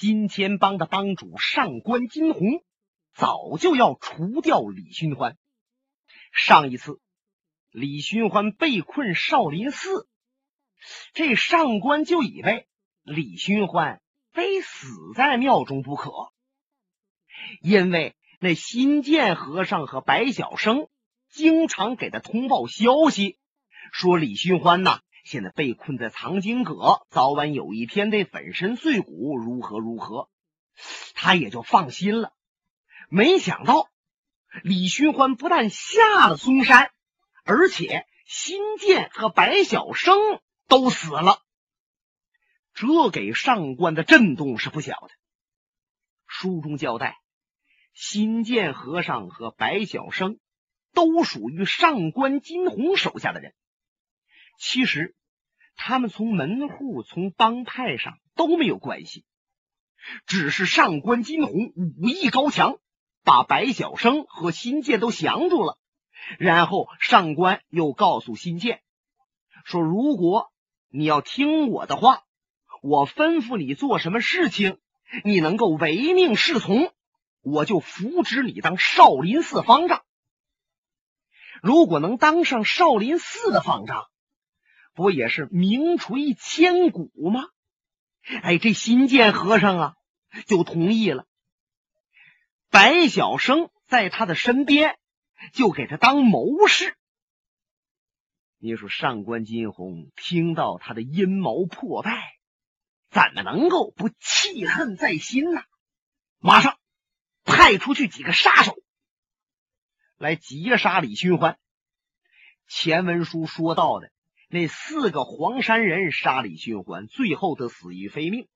金钱帮的帮主上官金鸿早就要除掉李寻欢。上一次，李寻欢被困少林寺，这上官就以为李寻欢非死在庙中不可，因为那新建和尚和白晓生经常给他通报消息，说李寻欢呐。现在被困在藏经阁，早晚有一天得粉身碎骨，如何如何，他也就放心了。没想到李寻欢不但下了嵩山，而且新建和白晓生都死了，这给上官的震动是不小的。书中交代，新建和尚和白晓生都属于上官金鸿手下的人。其实，他们从门户、从帮派上都没有关系，只是上官金鸿武艺高强，把白晓生和新建都降住了。然后上官又告诉新建说：“如果你要听我的话，我吩咐你做什么事情，你能够唯命是从，我就扶植你当少林寺方丈。如果能当上少林寺的方丈。”不也是名垂千古吗？哎，这新建和尚啊，就同意了。白晓生在他的身边，就给他当谋士。你说上官金虹听到他的阴谋破败，怎么能够不气恨在心呢？马上派出去几个杀手来劫杀李寻欢。前文书说到的。那四个黄山人杀李寻欢，最后得死于非命。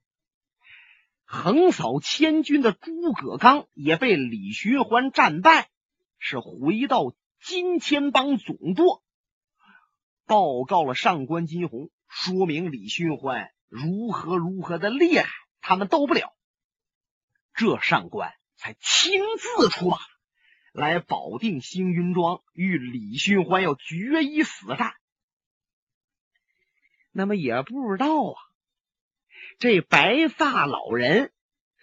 横扫千军的诸葛刚也被李寻欢战败，是回到金钱帮总舵，报告了上官金鸿，说明李寻欢如何如何的厉害，他们斗不了。这上官才亲自出马，来保定星云庄，与李寻欢要决一死战。那么也不知道啊，这白发老人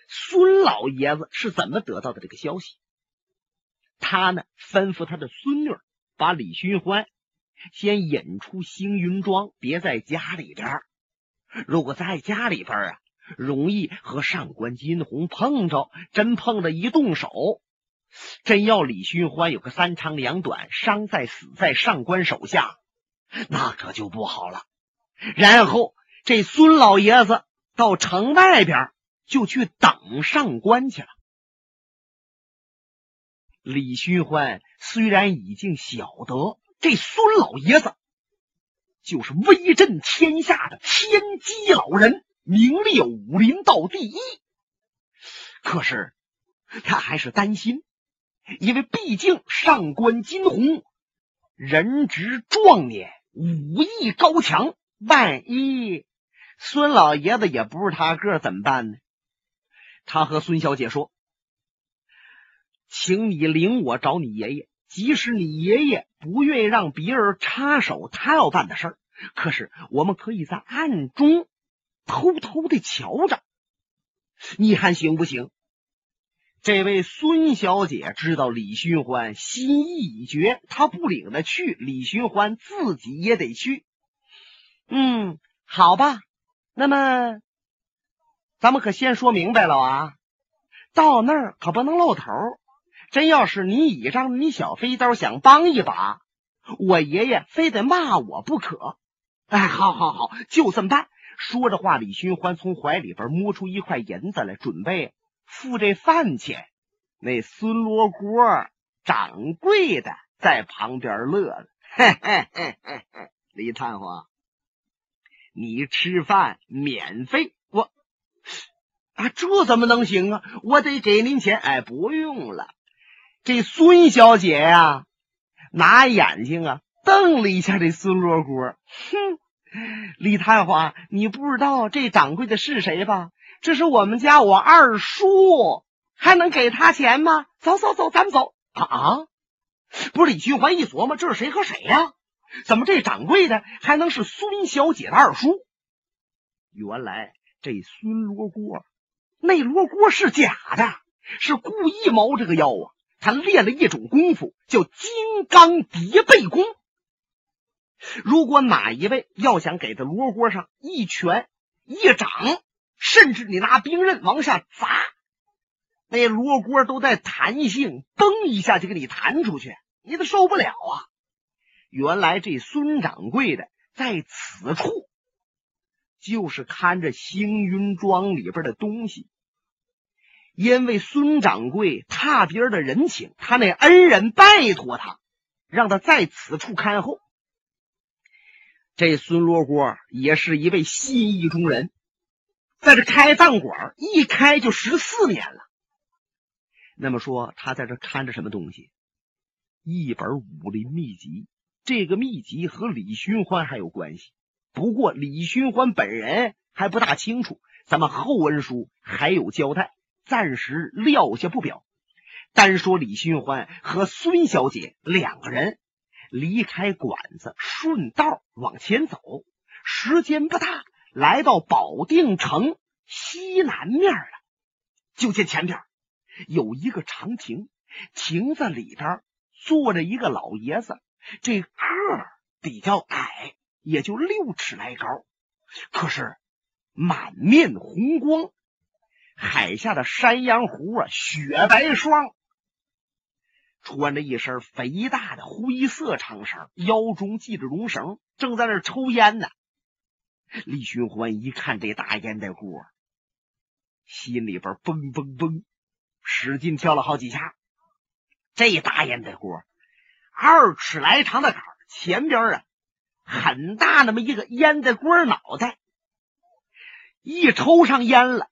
孙老爷子是怎么得到的这个消息？他呢吩咐他的孙女把李寻欢先引出星云庄，别在家里边。如果在家里边啊，容易和上官金鸿碰着，真碰着一动手，真要李寻欢有个三长两短，伤在死在上官手下，那可就不好了。然后，这孙老爷子到城外边就去等上官去了。李寻欢虽然已经晓得这孙老爷子就是威震天下的天机老人，名列武林道第一，可是他还是担心，因为毕竟上官金鸿人直壮年，武艺高强。万一孙老爷子也不是他个怎么办呢？他和孙小姐说：“请你领我找你爷爷，即使你爷爷不愿意让别人插手他要办的事儿，可是我们可以在暗中偷偷的瞧着，你看行不行？”这位孙小姐知道李寻欢心意已决，她不领他去，李寻欢自己也得去。嗯，好吧，那么咱们可先说明白了啊，到那儿可不能露头。真要是你倚仗你小飞刀想帮一把，我爷爷非得骂我不可。哎，好好好，就这么办。说着话，李寻欢从怀里边摸出一块银子来，准备付这饭钱。那孙罗锅掌柜的在旁边乐了，嘿嘿嘿嘿嘿，李探花。你吃饭免费，我啊，这怎么能行啊？我得给您钱。哎，不用了。这孙小姐呀，拿眼睛啊瞪了一下这孙罗锅，哼，李探花，你不知道这掌柜的是谁吧？这是我们家我二叔，还能给他钱吗？走走走，咱们走啊啊！不是李寻欢一琢磨，这是谁和谁呀？怎么这掌柜的还能是孙小姐的二叔？原来这孙罗锅那罗锅是假的，是故意猫这个腰啊！他练了一种功夫，叫金刚叠背功。如果哪一位要想给他罗锅上一拳、一掌，甚至你拿兵刃往下砸，那罗锅都带弹性，嘣一下就给你弹出去，你都受不了啊！原来这孙掌柜的在此处，就是看着星云庄里边的东西。因为孙掌柜踏别人的人情，他那恩人拜托他，让他在此处看候。这孙罗锅也是一位心意中人，在这开饭馆一开就十四年了。那么说，他在这看着什么东西？一本武林秘籍。这个秘籍和李寻欢还有关系，不过李寻欢本人还不大清楚，咱们后文书还有交代，暂时撂下不表。单说李寻欢和孙小姐两个人离开馆子，顺道往前走，时间不大，来到保定城西南面了，就见前边有一个长亭，亭子里边坐着一个老爷子。这个比较矮，也就六尺来高，可是满面红光，海下的山羊胡啊，雪白霜，穿着一身肥大的灰色长衫，腰中系着绒绳，正在那抽烟呢。李寻欢一看这大烟袋锅，心里边嘣嘣嘣，使劲跳了好几下。这大烟袋锅。二尺来长的杆前边啊，很大那么一个烟袋锅脑袋，一抽上烟了，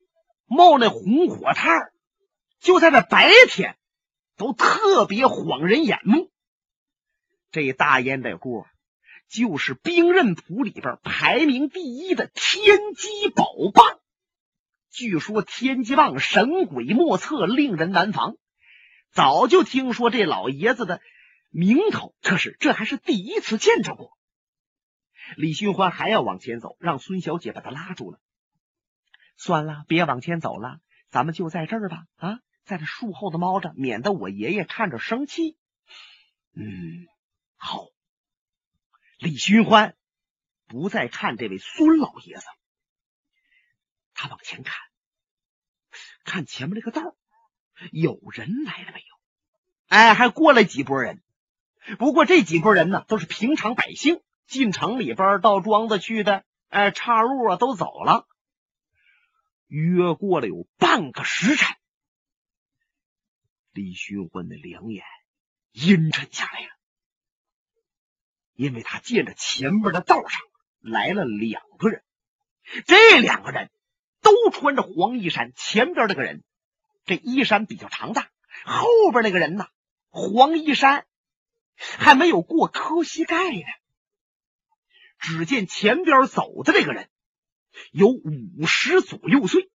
冒那红火炭就在这白天都特别晃人眼目。这大烟袋锅就是兵刃谱里边排名第一的天机宝棒。据说天机棒神鬼莫测，令人难防。早就听说这老爷子的。名头，可是这还是第一次见着过。李寻欢还要往前走，让孙小姐把他拉住了。算了，别往前走了，咱们就在这儿吧。啊，在这树后头猫着，免得我爷爷看着生气。嗯，好。李寻欢不再看这位孙老爷子，他往前看，看前面这个道，有人来了没有？哎，还过来几拨人。不过这几拨人呢，都是平常百姓，进城里边到庄子去的，哎，岔路啊都走了。约过了有半个时辰，李寻欢的两眼阴沉下来了，因为他见着前面的道上来了两个人，这两个人都穿着黄衣衫，前边那个人这衣衫比较长大，后边那个人呢，黄衣衫。还没有过磕膝盖呢。只见前边走的这个人有五十左右岁，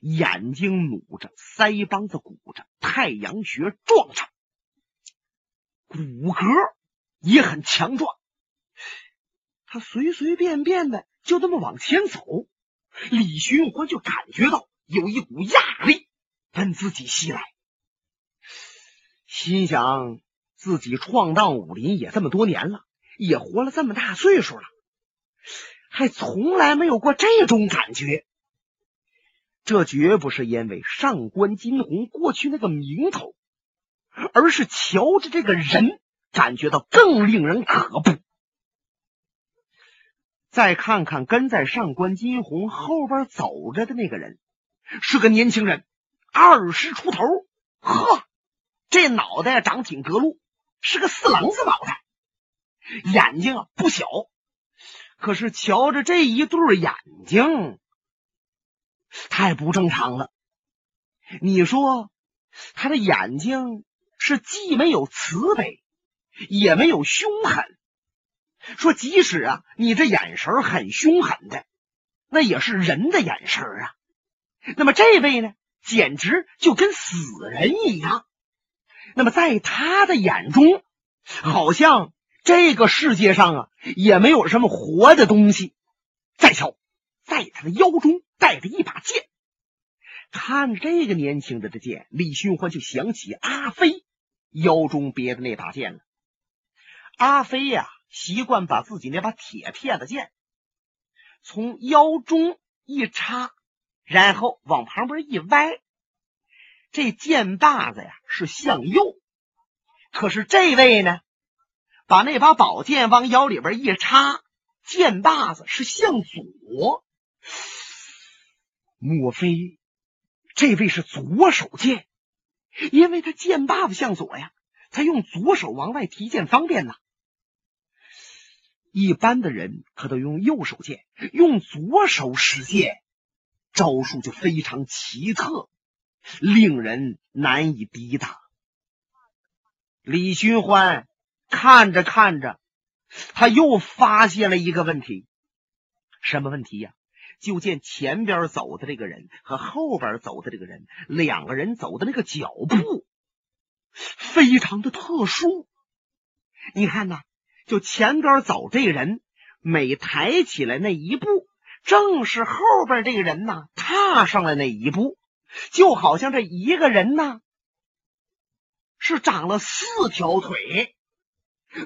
眼睛努着，腮帮子鼓着，太阳穴壮长，骨骼也很强壮。他随随便便的就这么往前走，李寻欢就感觉到有一股压力奔自己袭来，心想。自己闯荡武林也这么多年了，也活了这么大岁数了，还从来没有过这种感觉。这绝不是因为上官金鸿过去那个名头，而是瞧着这个人，感觉到更令人可怖。再看看跟在上官金鸿后边走着的那个人，是个年轻人，二十出头，呵，这脑袋长挺得路。是个四棱子脑袋，眼睛啊不小，可是瞧着这一对眼睛，太不正常了。你说他的眼睛是既没有慈悲，也没有凶狠。说即使啊，你这眼神很凶狠的，那也是人的眼神啊。那么这位呢，简直就跟死人一样。那么，在他的眼中，好像这个世界上啊，也没有什么活的东西。再瞧，在他的腰中带着一把剑，看这个年轻人的剑，李寻欢就想起阿飞腰中别的那把剑了。阿飞呀，习惯把自己那把铁片子剑从腰中一插，然后往旁边一歪，这剑把子呀是向右。可是这位呢，把那把宝剑往腰里边一插，剑把子是向左。莫非这位是左手剑？因为他剑把子向左呀，他用左手往外提剑方便呐。一般的人可都用右手剑，用左手使剑，招数就非常奇特，令人难以抵挡。李寻欢看着看着，他又发现了一个问题，什么问题呀？就见前边走的这个人和后边走的这个人，两个人走的那个脚步非常的特殊。你看呐，就前边走这个人每抬起来那一步，正是后边这个人呐踏上了那一步，就好像这一个人呢是长了四条腿，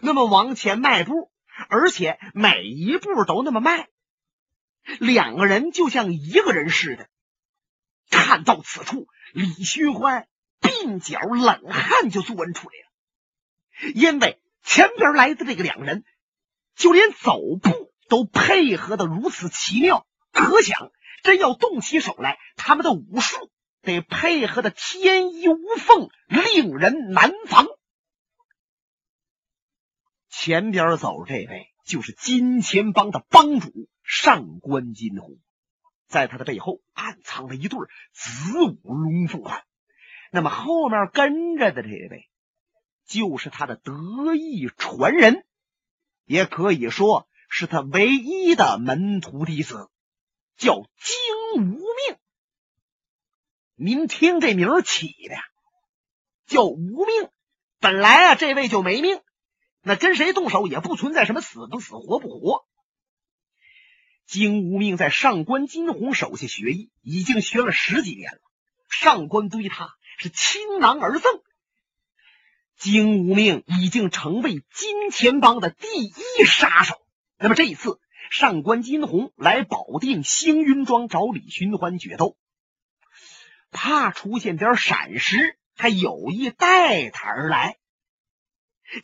那么往前迈步，而且每一步都那么迈。两个人就像一个人似的。看到此处，李寻欢鬓角冷汗就钻出来了，因为前边来的这个两个人，就连走步都配合的如此奇妙，可想真要动起手来，他们的武术得配合的天衣无缝，令人难防。前边走这位就是金钱帮的帮主。上官金虎，在他的背后暗藏了一对子午龙凤环。那么后面跟着的这位，就是他的得意传人，也可以说是他唯一的门徒弟子，叫金无命。您听这名起的，叫无命。本来啊，这位就没命，那跟谁动手也不存在什么死不死、活不活。金无命在上官金鸿手下学艺，已经学了十几年了。上官对他是倾囊而赠。金无命已经成为金钱帮的第一杀手。那么这一次，上官金鸿来保定星云庄找李寻欢决斗，怕出现点闪失，还有意带他而来。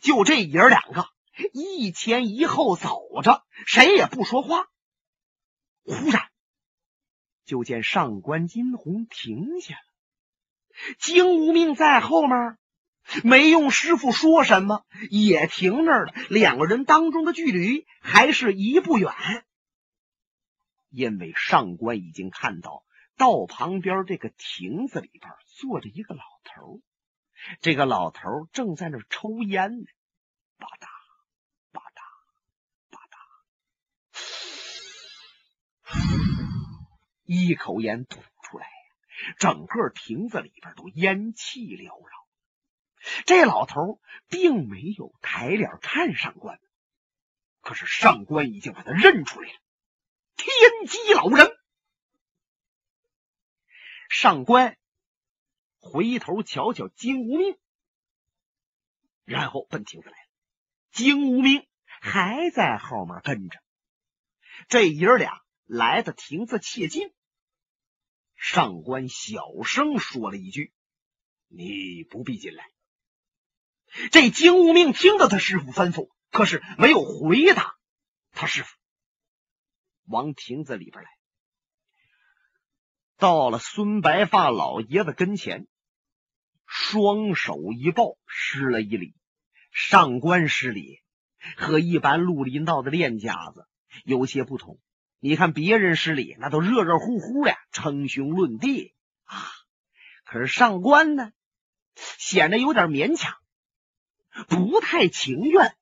就这爷儿两个一前一后走着，谁也不说话。忽然，就见上官金鸿停下了。金无命在后面，没用师傅说什么，也停那儿了。两个人当中的距离还是一步远，因为上官已经看到道旁边这个亭子里边坐着一个老头，这个老头正在那抽烟呢，吧嗒吧嗒吧嗒。一口烟吐出来，整个亭子里边都烟气缭绕。这老头并没有抬脸看上官，可是上官已经把他认出来了。天机老人，上官回头瞧瞧金无命，然后奔亭子来了。金无命还在后面跟着，这爷俩来的亭子切近。上官小声说了一句：“你不必进来。”这金无命听到他师傅吩咐，可是没有回答他师傅，往亭子里边来。到了孙白发老爷子跟前，双手一抱，施了一礼。上官施礼和一般绿林道的练家子有些不同。你看别人施礼，那都热热乎乎的称兄论弟啊。可是上官呢，显得有点勉强，不太情愿，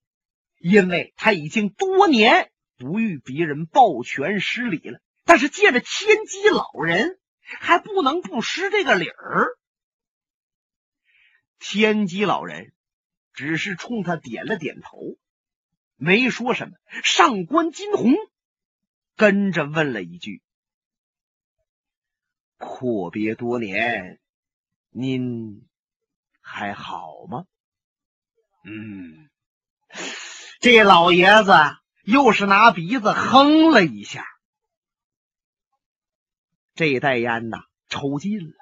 因为他已经多年不与别人抱拳施礼了。但是借着天机老人，还不能不失这个理儿。天机老人只是冲他点了点头，没说什么。上官金鸿。跟着问了一句：“阔别多年，您还好吗？嗯，这老爷子又是拿鼻子哼了一下。这袋烟呐，抽尽了，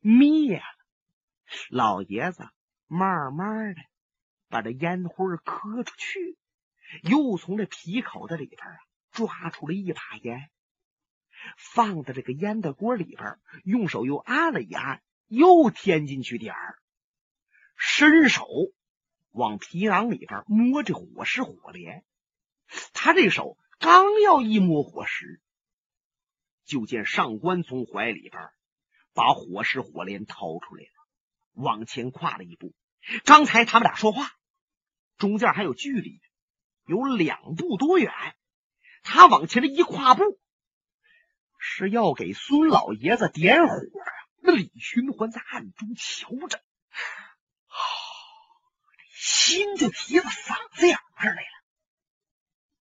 灭了。老爷子慢慢的把这烟灰磕出去，又从这皮口子里边啊抓出了一把烟，放在这个烟的锅里边，用手又按了一按，又添进去点儿，伸手往皮囊里边摸这火石火镰。他这手刚要一摸火石。就见上官从怀里边把火石火镰掏出来了，往前跨了一步。刚才他们俩说话，中间还有距离，有两步多远。他往前的一跨步，是要给孙老爷子点火啊！那李寻欢在暗中瞧着，心就提到嗓子眼儿来了。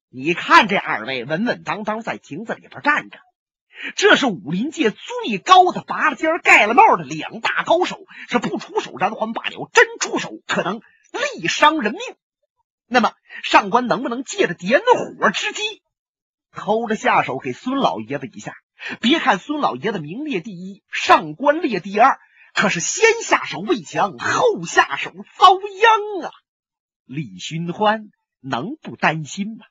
你看这二位稳稳当当在亭子里边站着。这是武林界最高的拔了尖盖了帽的两大高手，是不出手然还罢了，真出手可能力伤人命。那么上官能不能借着点火之机，偷着下手给孙老爷子一下？别看孙老爷子名列第一，上官列第二，可是先下手为强，后下手遭殃啊！李寻欢能不担心吗？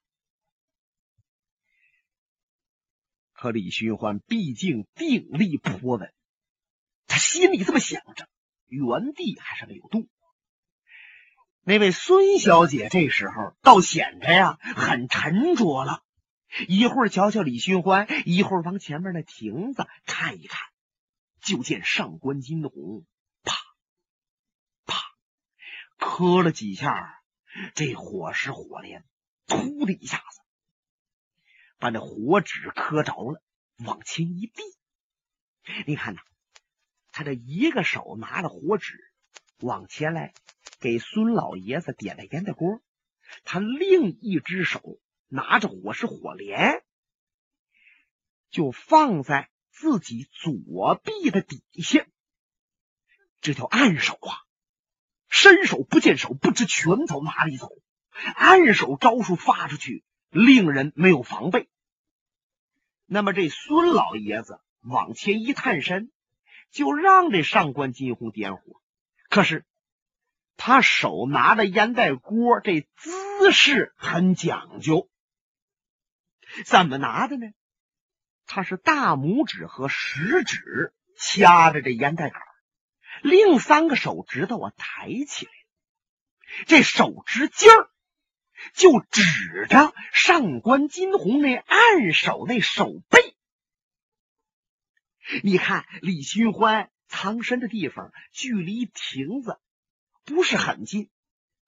可李寻欢毕竟定力颇稳，他心里这么想着，原地还是没有动。那位孙小姐这时候倒显得呀很沉着了，一会儿瞧瞧李寻欢，一会儿往前面那亭子看一看，就见上官金鸿啪啪磕了几下，这火石火镰突的一下子。把那火纸磕着了，往前一递，你看呐，他这一个手拿着火纸往前来给孙老爷子点了烟的锅，他另一只手拿着火石火镰，就放在自己左臂的底下。这叫暗手啊，伸手不见手，不知拳头哪里走，暗手招数发出去，令人没有防备。那么这孙老爷子往前一探身，就让这上官金鸿点火。可是他手拿着烟袋锅，这姿势很讲究。怎么拿的呢？他是大拇指和食指掐着这烟袋杆，另三个手指头啊抬起来，这手指尖儿。就指着上官金鸿那暗手那手背，你看李寻欢藏身的地方距离亭子不是很近，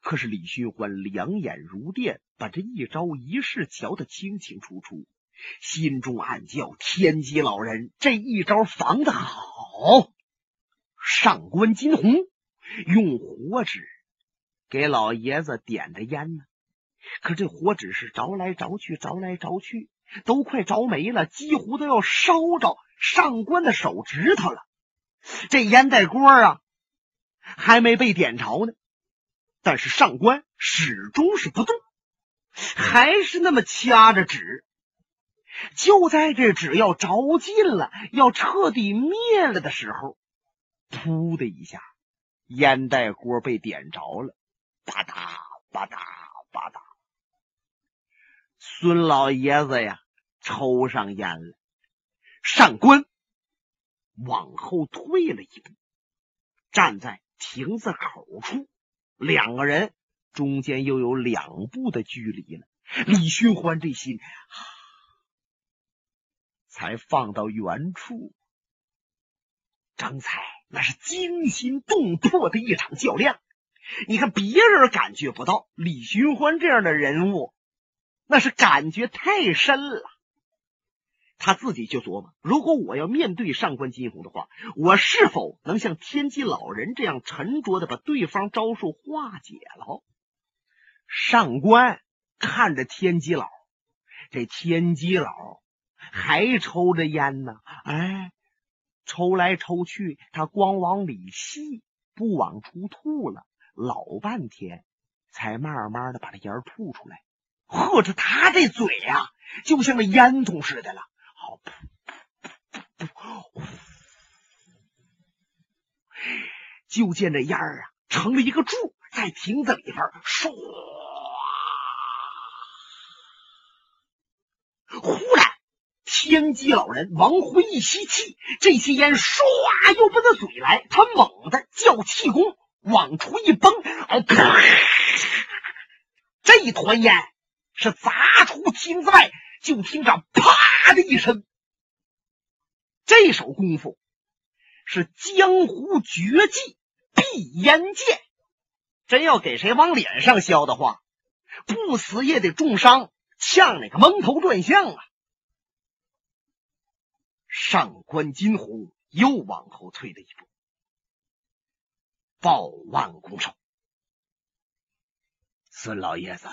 可是李寻欢两眼如电，把这一招一式瞧得清清楚楚，心中暗叫：天机老人这一招防得好！上官金鸿用火纸给老爷子点着烟呢。可这火只是着来着去，着来着去，都快着没了，几乎都要烧着上官的手指头了。这烟袋锅啊，还没被点着呢。但是上官始终是不动，还是那么掐着纸。就在这纸要着尽了，要彻底灭了的时候，噗的一下，烟袋锅被点着了，吧嗒吧嗒吧嗒。孙老爷子呀，抽上烟了。上官往后退了一步，站在亭子口处，两个人中间又有两步的距离了。李寻欢这心才放到原处。刚才那是惊心动魄的一场较量，你看别人感觉不到，李寻欢这样的人物。那是感觉太深了，他自己就琢磨：如果我要面对上官金鸿的话，我是否能像天机老人这样沉着的把对方招数化解了？上官看着天机老，这天机老还抽着烟呢，哎，抽来抽去，他光往里吸，不往出吐了，老半天才慢慢的把这烟吐出来。或者他这嘴呀，就像个烟囱似的了。好，噗噗噗噗，就见这烟儿啊，成了一个柱，在亭子里边唰。忽然，天机老人王辉一吸气，这些烟唰又奔他嘴来，他猛地叫气功往出一崩，啊，这一团烟是砸出亭子外，就听着啪的一声。这手功夫是江湖绝技闭烟剑，真要给谁往脸上削的话，不死也得重伤。呛那个蒙头转向啊！上官金鸿又往后退了一步，抱腕拱手：“孙老爷子，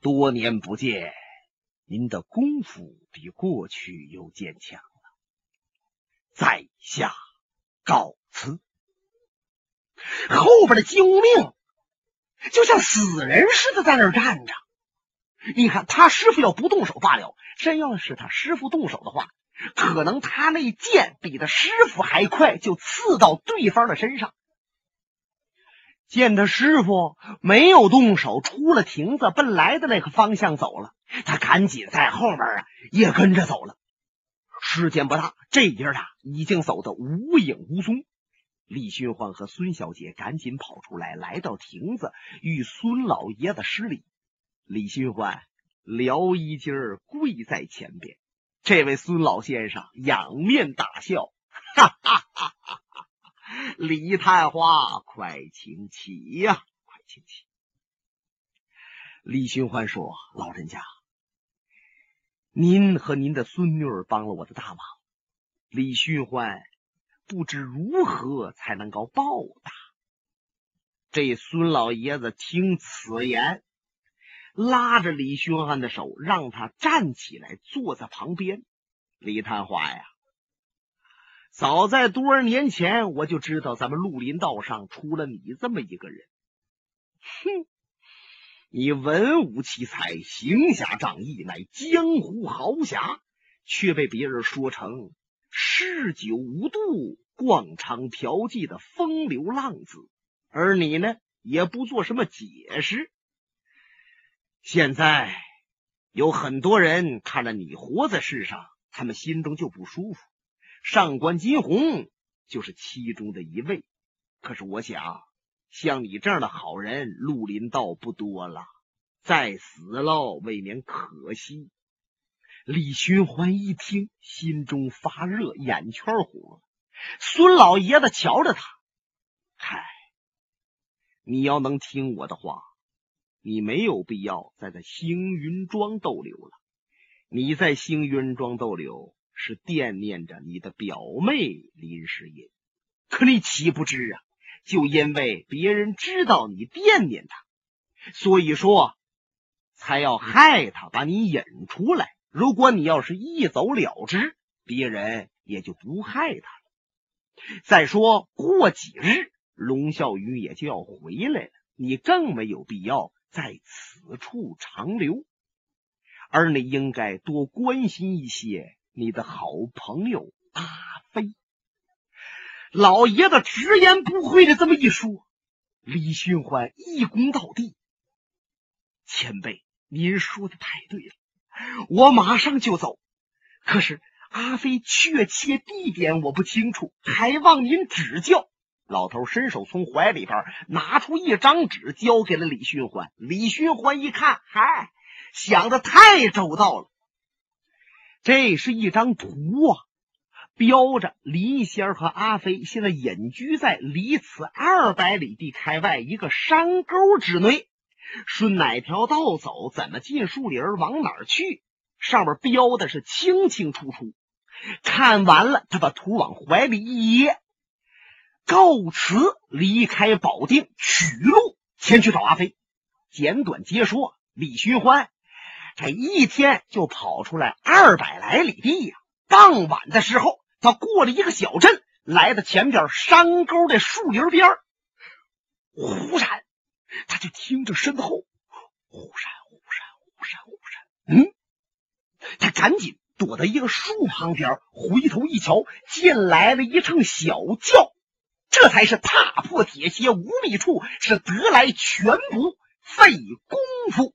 多年不见，您的功夫比过去又坚强了。在下告辞。”后边的救命就像死人似的在那儿站着。你看他师傅要不动手罢了，真要是他师傅动手的话，可能他那剑比他师傅还快，就刺到对方的身上。见他师傅没有动手，出了亭子，奔来的那个方向走了，他赶紧在后面啊也跟着走了。时间不大，这爷俩已经走得无影无踪。李寻欢和孙小姐赶紧跑出来，来到亭子，与孙老爷子施礼。李寻欢撩衣襟儿跪在前边，这位孙老先生仰面大笑，哈哈哈哈！李探花，快请起呀，快请起！李寻欢说：“老人家，您和您的孙女儿帮了我的大忙，李寻欢不知如何才能够报答。”这孙老爷子听此言。拉着李寻欢的手，让他站起来，坐在旁边。李探花呀，早在多少年前，我就知道咱们绿林道上出了你这么一个人。哼，你文武奇才，行侠仗义，乃江湖豪侠，却被别人说成嗜酒无度、逛娼嫖妓的风流浪子，而你呢，也不做什么解释。现在有很多人看着你活在世上，他们心中就不舒服。上官金鸿就是其中的一位。可是我想，像你这样的好人，绿林道不多了，再死了未免可惜。李寻欢一听，心中发热，眼圈红了。孙老爷子瞧着他，嗨，你要能听我的话。你没有必要在这星云庄逗留了。你在星云庄逗留，是惦念着你的表妹林世隐。可你岂不知啊？就因为别人知道你惦念他，所以说才要害他，把你引出来。如果你要是一走了之，别人也就不害他了。再说过几日，龙啸宇也就要回来了，你更没有必要。在此处长留，而你应该多关心一些你的好朋友阿飞。老爷子直言不讳的这么一说，李寻欢一躬到地：“前辈，您说的太对了，我马上就走。可是阿飞确切地点我不清楚，还望您指教。”老头伸手从怀里边拿出一张纸，交给了李寻欢。李寻欢一看，嗨，想的太周到了。这是一张图啊，标着李仙和阿飞现在隐居在离此二百里地开外一个山沟之内。顺哪条道走，怎么进树林，往哪儿去，上面标的是清清楚楚。看完了，他把图往怀里一掖。告辞，离开保定，取路前去找阿飞。简短接说，李寻欢这一天就跑出来二百来里地呀。傍晚的时候，他过了一个小镇，来到前边山沟的树林边忽然他就听着身后忽闪忽闪忽闪忽闪，嗯，他赶紧躲到一个树旁边，回头一瞧，见来了一乘小轿，这才是踏破铁鞋无觅处，是得来全不费功夫。